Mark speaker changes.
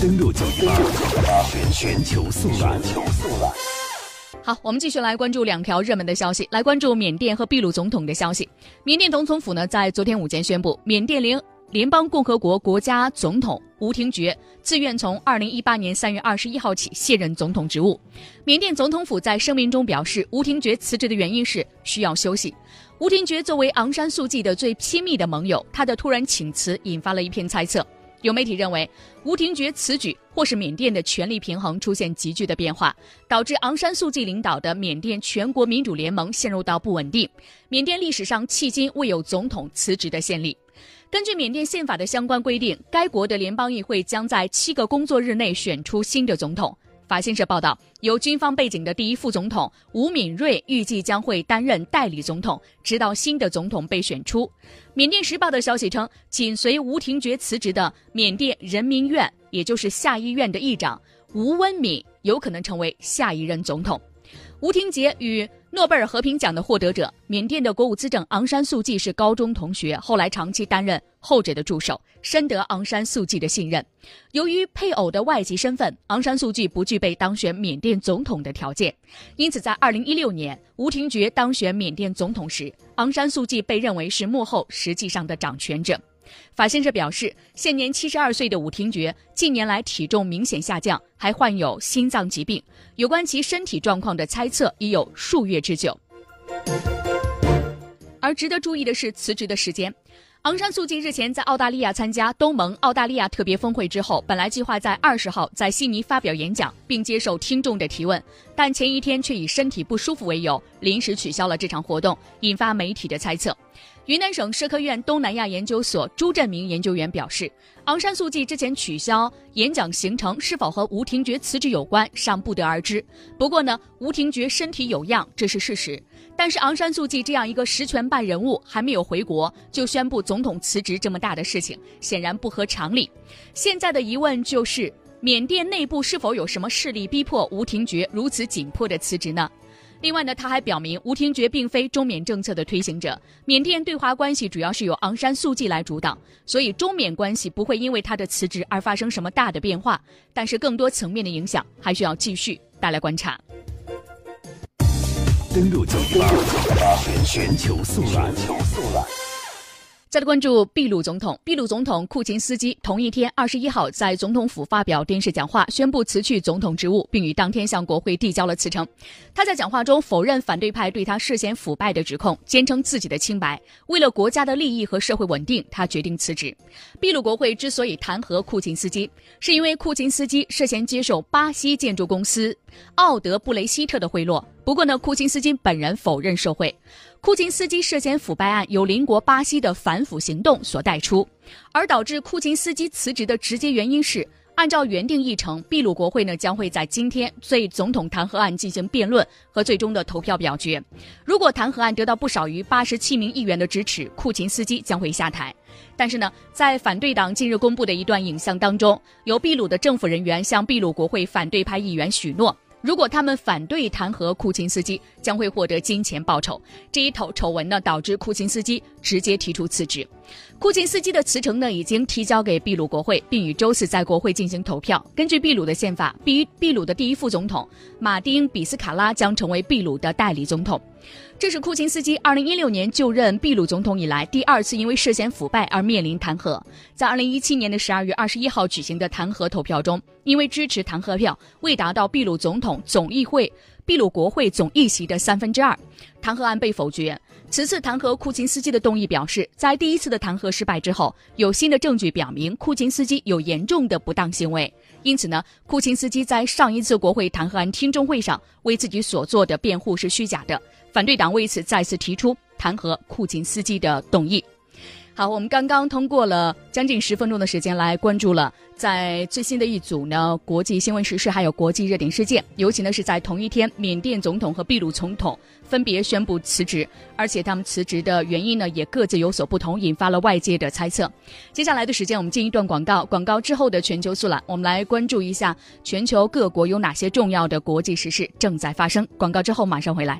Speaker 1: 登录九一八，全全球速览。
Speaker 2: 好，我们继续来关注两条热门的消息，来关注缅甸和秘鲁总统的消息。缅甸总统府呢，在昨天午间宣布，缅甸联联邦共和国国家总统吴廷觉自愿从二零一八年三月二十一号起卸任总统职务。缅甸总统府在声明中表示，吴廷觉辞职的原因是需要休息。吴廷觉作为昂山素季的最亲密的盟友，他的突然请辞引发了一片猜测。有媒体认为，吴廷觉此举或是缅甸的权力平衡出现急剧的变化，导致昂山素季领导的缅甸全国民主联盟陷入到不稳定。缅甸历史上迄今未有总统辞职的先例。根据缅甸宪法的相关规定，该国的联邦议会将在七个工作日内选出新的总统。法新社报道，由军方背景的第一副总统吴敏瑞预计将会担任代理总统，直到新的总统被选出。缅甸时报的消息称，紧随吴廷觉辞职的缅甸人民院，也就是下议院的议长吴温敏，有可能成为下一任总统。吴廷杰与诺贝尔和平奖的获得者、缅甸的国务资政昂山素季是高中同学，后来长期担任后者的助手，深得昂山素季的信任。由于配偶的外籍身份，昂山素季不具备当选缅甸总统的条件，因此在2016年吴廷觉当选缅甸总统时，昂山素季被认为是幕后实际上的掌权者。法新社表示，现年七十二岁的武廷觉近年来体重明显下降，还患有心脏疾病。有关其身体状况的猜测已有数月之久。而值得注意的是，辞职的时间。昂山素季日前在澳大利亚参加东盟澳大利亚特别峰会之后，本来计划在二十号在悉尼发表演讲，并接受听众的提问，但前一天却以身体不舒服为由，临时取消了这场活动，引发媒体的猜测。云南省社科院东南亚研究所朱振明研究员表示，昂山素季之前取消演讲行程是否和吴廷觉辞职有关，尚不得而知。不过呢，吴廷觉身体有恙，这是事实。但是昂山素季这样一个实权派人物还没有回国就宣布总统辞职这么大的事情，显然不合常理。现在的疑问就是，缅甸内部是否有什么势力逼迫吴廷觉如此紧迫的辞职呢？另外呢，他还表明吴廷觉并非中缅政策的推行者，缅甸对华关系主要是由昂山素季来主导，所以中缅关系不会因为他的辞职而发生什么大的变化。但是更多层面的影响还需要继续带来观察。
Speaker 1: 登录九一八，全球速览。
Speaker 2: 再来关注秘鲁总统，秘鲁总统库琴斯基同一天二十一号在总统府发表电视讲话，宣布辞去总统职务，并于当天向国会递交了辞呈。他在讲话中否认反对派对他涉嫌腐败的指控，坚称自己的清白。为了国家的利益和社会稳定，他决定辞职。秘鲁国会之所以弹劾库琴斯基，是因为库琴斯基涉嫌接受巴西建筑公司奥德布雷希特的贿赂。不过呢，库琴斯基本人否认受贿。库琴斯基涉嫌腐败案由邻国巴西的反腐行动所带出，而导致库琴斯基辞职的直接原因是，按照原定议程，秘鲁国会呢将会在今天对总统弹劾案进行辩论和最终的投票表决。如果弹劾案得到不少于八十七名议员的支持，库琴斯基将会下台。但是呢，在反对党近日公布的一段影像当中，由秘鲁的政府人员向秘鲁国会反对派议员许诺。如果他们反对弹劾库琴斯基，将会获得金钱报酬。这一丑丑闻呢，导致库琴斯基直接提出辞职。库琴斯基的辞呈呢，已经提交给秘鲁国会，并于周四在国会进行投票。根据秘鲁的宪法，秘秘鲁的第一副总统马丁比斯卡拉将成为秘鲁的代理总统。这是库琴斯基2016年就任秘鲁总统以来第二次因为涉嫌腐败而面临弹劾。在2017年的12月21号举行的弹劾投票中，因为支持弹劾票未达到秘鲁总统总议会、秘鲁国会总议席的三分之二，弹劾案被否决。此次弹劾库琴斯基的动议表示，在第一次的弹劾失败之后，有新的证据表明库琴斯基有严重的不当行为。因此呢，库琴斯基在上一次国会弹劾案听证会上为自己所做的辩护是虚假的。反对党为此再次提出弹劾库琴斯基的动议。好，我们刚刚通过了将近十分钟的时间来关注了在最新的一组呢国际新闻时事，还有国际热点事件。尤其呢是在同一天，缅甸总统和秘鲁总统分别宣布辞职，而且他们辞职的原因呢也各自有所不同，引发了外界的猜测。接下来的时间，我们进一段广告，广告之后的全球速览，我们来关注一下全球各国有哪些重要的国际时事正在发生。广告之后马上回来。